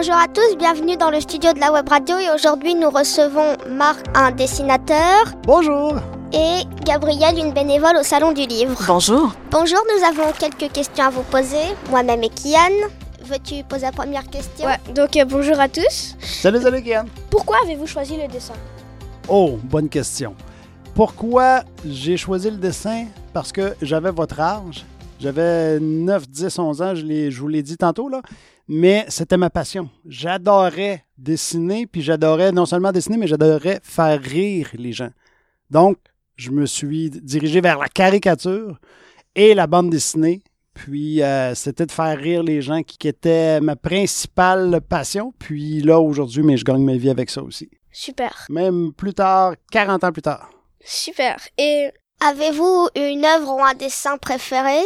Bonjour à tous, bienvenue dans le studio de la web radio et aujourd'hui nous recevons Marc, un dessinateur, Bonjour. et Gabrielle, une bénévole au Salon du Livre. Bonjour. Bonjour, nous avons quelques questions à vous poser, moi-même et Kian. Veux-tu poser la première question? Ouais, donc euh, bonjour à tous. Salut, salut, Kian. Pourquoi avez-vous choisi le dessin? Oh, bonne question. Pourquoi j'ai choisi le dessin? Parce que j'avais votre âge. J'avais 9, 10, 11 ans, je, je vous l'ai dit tantôt, là. Mais c'était ma passion. J'adorais dessiner, puis j'adorais non seulement dessiner, mais j'adorais faire rire les gens. Donc, je me suis dirigé vers la caricature et la bande dessinée. Puis, euh, c'était de faire rire les gens qui, qui était ma principale passion. Puis là, aujourd'hui, mais je gagne ma vie avec ça aussi. Super. Même plus tard, 40 ans plus tard. Super. Et Avez-vous une œuvre ou un dessin préféré?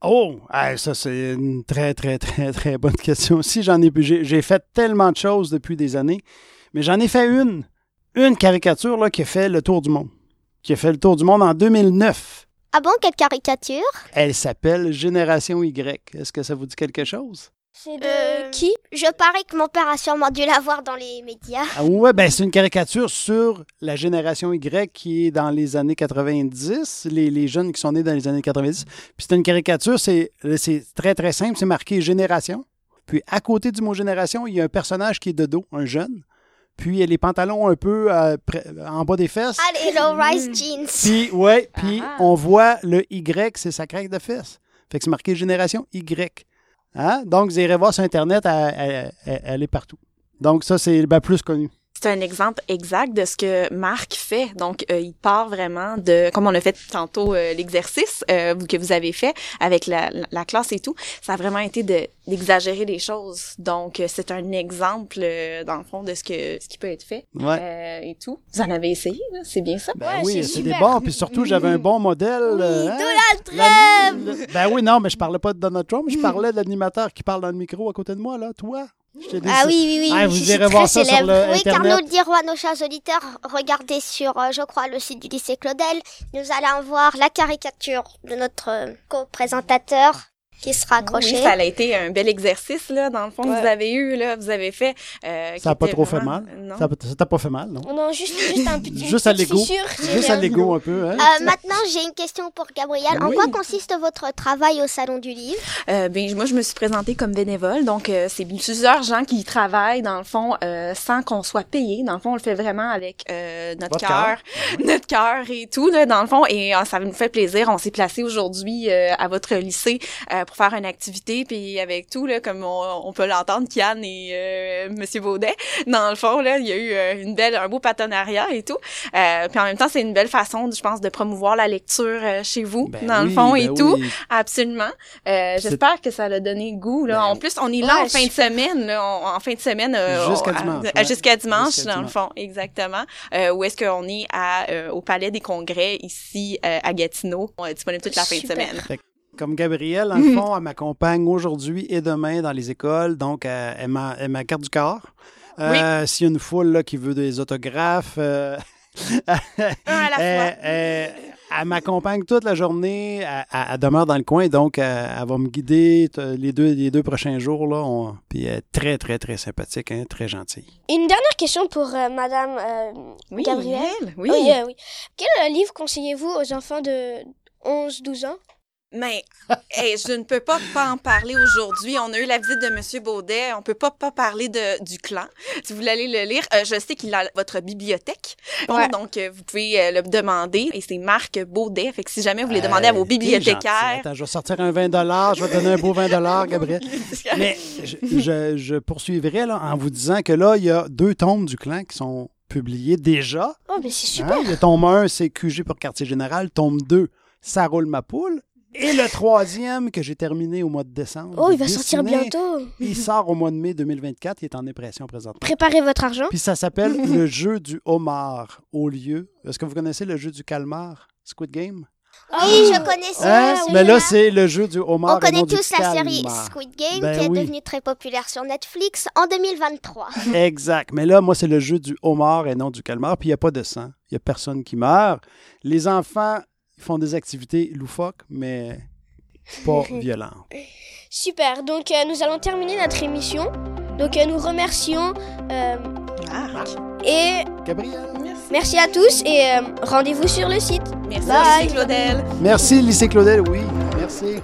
Oh, ça c'est une très, très, très, très bonne question aussi. J'en ai, j'ai, j'ai fait tellement de choses depuis des années, mais j'en ai fait une, une caricature là, qui a fait le tour du monde, qui a fait le tour du monde en 2009. Ah bon, quelle caricature? Elle s'appelle Génération Y. Est-ce que ça vous dit quelque chose? C'est de Euh, qui? Je parie que mon père a sûrement dû la voir dans les médias. Ah ouais, ben c'est une caricature sur la génération Y qui est dans les années 90, les, les jeunes qui sont nés dans les années 90. Puis c'est une caricature, c'est c'est très très simple, c'est marqué génération. Puis à côté du mot génération, il y a un personnage qui est de dos, un jeune. Puis il y a les pantalons un peu euh, en bas des fesses. Allez, low-rise jeans. Puis ouais, puis Ah. on voit le Y, c'est sa craque de fesses. Fait que c'est marqué génération Y. Hein? Donc vous irez voir sur Internet, elle, elle- elle- elle est partout. Donc ça, c'est ben, plus connu. C'est un exemple exact de ce que Marc fait. Donc, euh, il part vraiment de, comme on a fait tantôt euh, l'exercice euh, que vous avez fait avec la, la- la classe et tout, ça a vraiment été de d'exagérer les choses. Donc, euh, c'est un exemple euh, dans le fond de ce que ce qui peut être fait Ouais. euh, et tout. Vous en avez essayé, c'est bien ça? Ben Ouais, oui, c'est des bons. Puis surtout, j'avais un bon modèle. euh, hein? Donald ben oui, non, mais je parlais pas de Donald Trump, je parlais de l'animateur qui parle dans le micro à côté de moi, là. Toi? Je Ah oui, oui, oui. Ah, vous irez voir ça sur le Oui, car Internet. nous dirons à nos chers auditeurs, regardez sur, euh, je crois, le site du lycée Claudel. Nous allons voir la caricature de notre euh, co-présentateur qui sera accroché. Oui, ça a été un bel exercice là, dans le fond que Ouais. vous avez eu là, vous avez fait. euh, Ça n'a pas trop fait mal. Non. Ça t'a pas fait mal, non? Non, juste, juste un petit. Juste à l'ego. Juste à l'ego un peu, hein? Euh, maintenant, j'ai une question pour Gabriel. En Oui. quoi consiste votre travail au Salon du Livre? Euh, ben moi je me suis présentée comme bénévole donc euh, c'est plusieurs gens qui travaillent dans le fond euh, sans qu'on soit payé dans le fond on le fait vraiment avec euh, notre cœur notre cœur et tout là dans le fond et euh, ça nous fait plaisir on s'est placé aujourd'hui euh, à votre lycée euh, pour faire une activité puis avec tout là comme on, on peut l'entendre Kian et euh, Monsieur Baudet dans le fond là il y a eu euh, une belle un beau partenariat et tout euh, puis en même temps c'est une belle façon je pense de promouvoir la lecture euh, chez vous Ben dans le fond ben et tout oui. Absolument. Euh, J'espère que ça a donné goût. Là. Ben, en plus, on est là ouais, en fin de semaine. Là, on- en fin de semaine. Jusqu'à dimanche, ouais. Jusqu'à dimanche, dans le fond, exactement. Euh, où est-ce qu'on est à, euh, au Palais des Congrès, ici, euh, à Gatineau. On est disponible toute la fin de semaine. Comme Gabrielle, dans le fond, elle m'accompagne aujourd'hui et demain dans les écoles. Donc, euh, elle m'a elle m'a carte du corps. Euh, S'il y a une foule là, qui veut des autographes, euh, Un à la fois. elle, m'accompagne toute la journée. Elle, demeure dans le coin, donc euh, elle va me guider les deux, les deux prochains jours. Là, On- puis elle est très, très, très sympathique, hein, très gentille. Une dernière question pour euh, Madame euh, Oui, Gabrielle. elle, oui. Oui, oui. Quel livre conseillez-vous aux enfants de 11-12 ans? Mais hey, je ne peux pas pas en parler aujourd'hui. On a eu la visite de Monsieur Baudet. On peut pas pas parler de du clan. Si vous voulez aller le lire, euh, je sais qu'il a votre bibliothèque. Bon, donc euh, vous pouvez euh, le demander. Et c'est Marc Baudet. Fait que si jamais vous voulez demander à vos bibliothécaires. Attends, je vais sortir un 20 Je vais te donner un beau 20 Gabriel. Mais je, je- je poursuivrai là, en vous disant que là, il y a deux tomes du clan qui sont publiés déjà. Oh, mais c'est super. Hein? Le tome 1, c'est QG pour Quartier Général. Tome 2, Ça roule ma poule. Et le troisième que j'ai terminé au mois de décembre. Oh, il va sortir bientôt. Il sort au mois de mai 2024. Il est en impression présentement. Préparez votre argent. Puis ça s'appelle le jeu du homard au lieu. Est-ce que vous connaissez le jeu du calmar, Squid Game? Oui, je connais ça. Hein? celui-là. Mais là, c'est le jeu du homard. On et non connaît du tous la série. Squid Game Ben qui est oui. devenue très populaire sur Netflix en 2023. Exact. Mais là, moi, c'est le jeu du homard et non du calmar. Puis il n'y a pas de sang. Il n'y a personne qui meurt. Les enfants ils font des activités loufoques, mais pas violentes. Super. Donc, euh, nous allons terminer notre émission. Donc euh, nous remercions euh, Marc. et Gabriel. Merci. merci à tous et euh, rendez-vous sur le site. Merci, Bye. Claudel. Merci, Lycée Claudel, oui. Merci.